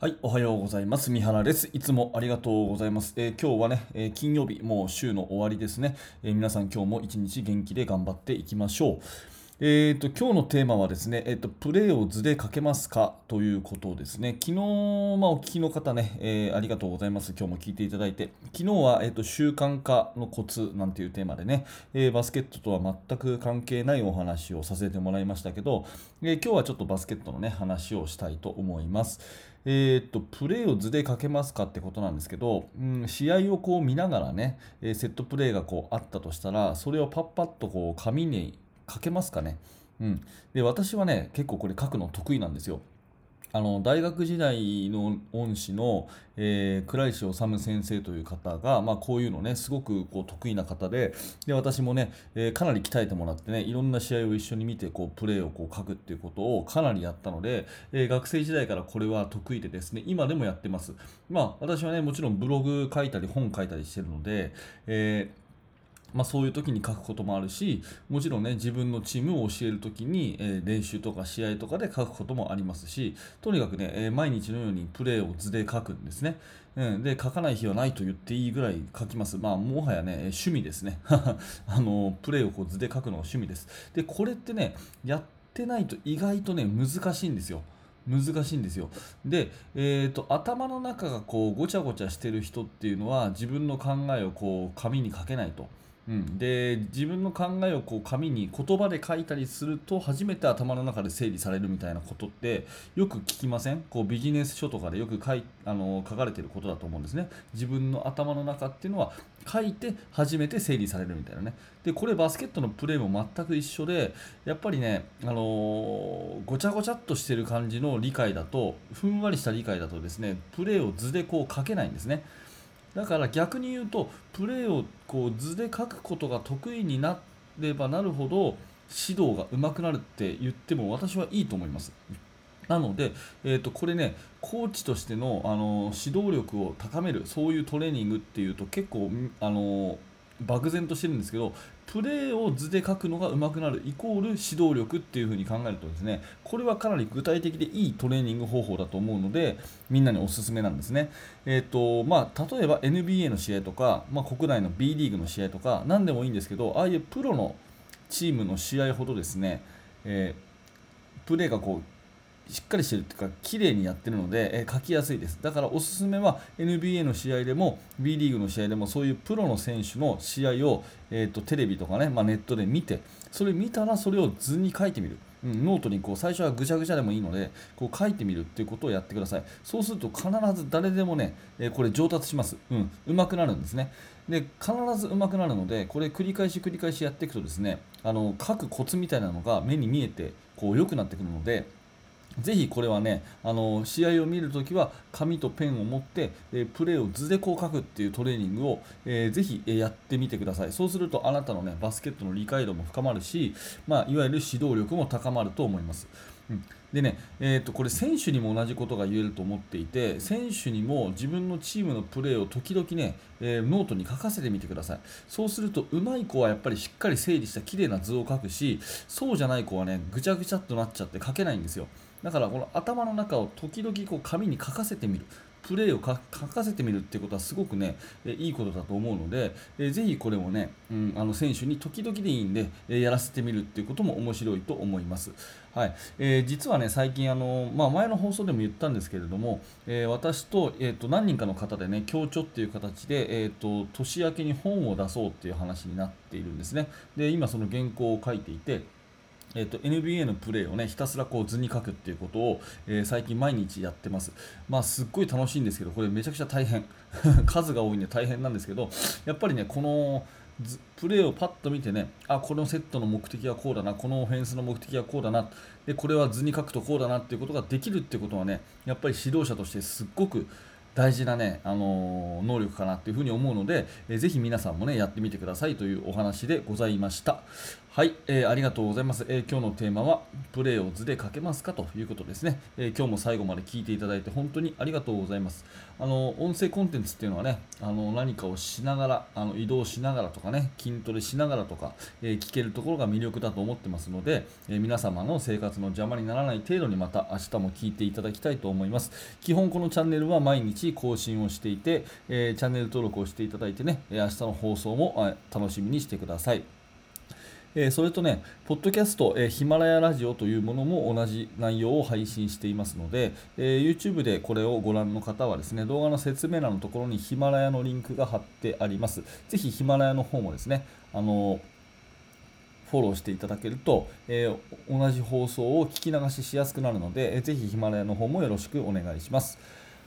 はい、おはようございます。三原です。いつもありがとうございます。えー、今日はね、えー、金曜日、もう週の終わりですね。えー、皆さん今日も一日元気で頑張っていきましょう。えーと、今日のテーマはですね、えーと、プレーを図でかけますか？ということですね。昨日、まあ、お聞きの方ね、えー、ありがとうございます。今日も聞いていただいて。昨日は、えーと、習慣化のコツなんていうテーマでね、えー、バスケットとは全く関係ないお話をさせてもらいましたけど、えー、今日はちょっとバスケットのね、話をしたいと思います。えー、っとプレーを図でかけますかってことなんですけど、うん、試合をこう見ながらね、えセットプレーがこうあったとしたら、それをパッパッとこう紙に書けますかね。うん、で私はね結構これ書くの得意なんですよ。あの大学時代の恩師の、えー、倉石治先生という方が、まあ、こういうのねすごくこう得意な方でで私もね、えー、かなり鍛えてもらってねいろんな試合を一緒に見てこうプレーをこう書くっていうことをかなりやったので、えー、学生時代からこれは得意でですね今でもやってます。まあ私はねもちろんブログ書いたり本書いたりしてるので、えーまあ、そういう時に書くこともあるしもちろんね自分のチームを教える時に、えー、練習とか試合とかで書くこともありますしとにかくね、えー、毎日のようにプレーを図で書くんですね、うん、で書かない日はないと言っていいぐらい書きます。まあもはやね趣味ですね。あのプレーをこう図で書くのが趣味です。でこれってねやってないと意外とね難しいんですよ。難しいんですよ。で、えーと、頭の中がこうごちゃごちゃしてる人っていうのは自分の考えをこう紙に書けないと。で自分の考えをこう紙に言葉で書いたりすると初めて頭の中で整理されるみたいなことってよく聞きません？こうビジネス書とかでよく書いあの書かれてることだと思うんですね。自分の頭の中っていうのは書いて初めて整理されるみたいなね。でこれバスケットのプレーも全く一緒でやっぱりね、あのー、ごちゃごちゃっとしてる感じの理解だとふんわりした理解だとですねプレーを図でこう書けないんですね。だから逆に言うとプレーをこう図で書くことが得意になればなるほど指導が上手くなるって言っても私はいいと思います。なので、えー、とこれね、コーチとしてのあの指導力を高める、そういうトレーニングっていうと結構あの漠然としてるんですけどプレーを図で書くのが上手くなるイコール指導力っていう風に考えるとですねこれはかなり具体的でいいトレーニング方法だと思うのでみんなにおすすめなんですね、えーとまあ、例えば NBA の試合とか、まあ、国内の B リーグの試合とか何でもいいんですけどああいうプロのチームの試合ほどですね、えー、プレーがこうしっかりしてるっていうか綺麗にやってるので、えー、書きやすいです。だからおすすめは NBA の試合でも B リーグの試合でもそういうプロの選手の試合を、えーと、テレビとかね、まあ、ネットで見てそれ見たらそれを図に書いてみる。うん、ノートにこう最初はぐちゃぐちゃでもいいのでこう書いてみるっていうことをやってください。そうすると必ず誰でもね、えー、これ上達します、うん、上手くなるんですね。で必ず上手くなるのでこれ繰り返し繰り返しやっていくとですねあの書くコツみたいなのが目に見えてこう良くなってくるのでぜひこれはね、あの試合を見るときは紙とペンを持って、えプレーを図でこう書くっていうトレーニングを、えー、ぜひ、えやってみてください。そうするとあなたのね、バスケットの理解度も深まるし、まあ、いわゆる指導力も高まると思います。でね、えー、とこれ選手にも同じことが言えると思っていて選手にも自分のチームのプレーを時々ね、えー、ノートに書かせてみてください。そうするとうまい子はやっぱりしっかり整理した綺麗な図を書くしそうじゃない子はねぐちゃぐちゃっとなっちゃって書けないんですよ。だからこの頭の中を時々こう紙に書かせてみる。プレーを書かせてみるっていうことはすごくね、えいいことだと思うので、えぜひこれをね、うん、あの選手に時々でいいんで、えやらせてみるっていうことも面白いと思います。はいえー、実はね、最近あの、まあ、前の放送でも言ったんですけれども、えー、私と,、えーと、何人かの方でね、協調っていう形で、えーと、年明けに本を出そうっていう話になっているんですね。で今その原稿を書いていて、えーと、NBA のプレーをねひたすらこう図に書くっていうことを、えー、最近毎日やってます。まあすっごい楽しいんですけどこれめちゃくちゃ大変 数が多いんで大変なんですけどやっぱりねこのプレーをパッと見てねあこのセットの目的はこうだなこのオフェンスの目的はこうだなでこれは図に書くとこうだなっていうことができるっていうことはねやっぱり指導者としてすっごく大事なね、あのー、能力かなっていうふうに思うので、えー、ぜひ皆さんもね、やってみてくださいというお話でございました。はい、えー、ありがとうございます、えー、今日のテーマはプレーを図で書けますかということですね、えー、今日も最後まで聞いていただいて本当にありがとうございます。あの音声コンテンツっていうのはねあの何かをしながらあの移動しながらとかね筋トレしながらとか、え聞けるところが魅力だと思ってますので、え皆様の生活の邪魔にならない程度にまた明日も聞いていただきたいと思います。基本このチャンネルは毎日更新をしていて、えチャンネル登録をしていただいてね明日の放送も楽しみにしてくださいえ、それとね、ポッドキャスト、え、ヒマラヤラジオというものも同じ内容を配信していますので、え、YouTube でこれをご覧の方はですね、動画の説明欄のところにヒマラヤのリンクが貼ってあります。ぜひヒマラヤの方もですね、あのフォローしていただけると、え、同じ放送を聞き流ししやすくなるので、えー、ぜひヒマラヤの方もよろしくお願いします。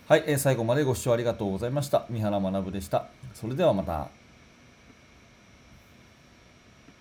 はい、えー、最後までご視聴ありがとうございました。三原学でした。それではまた。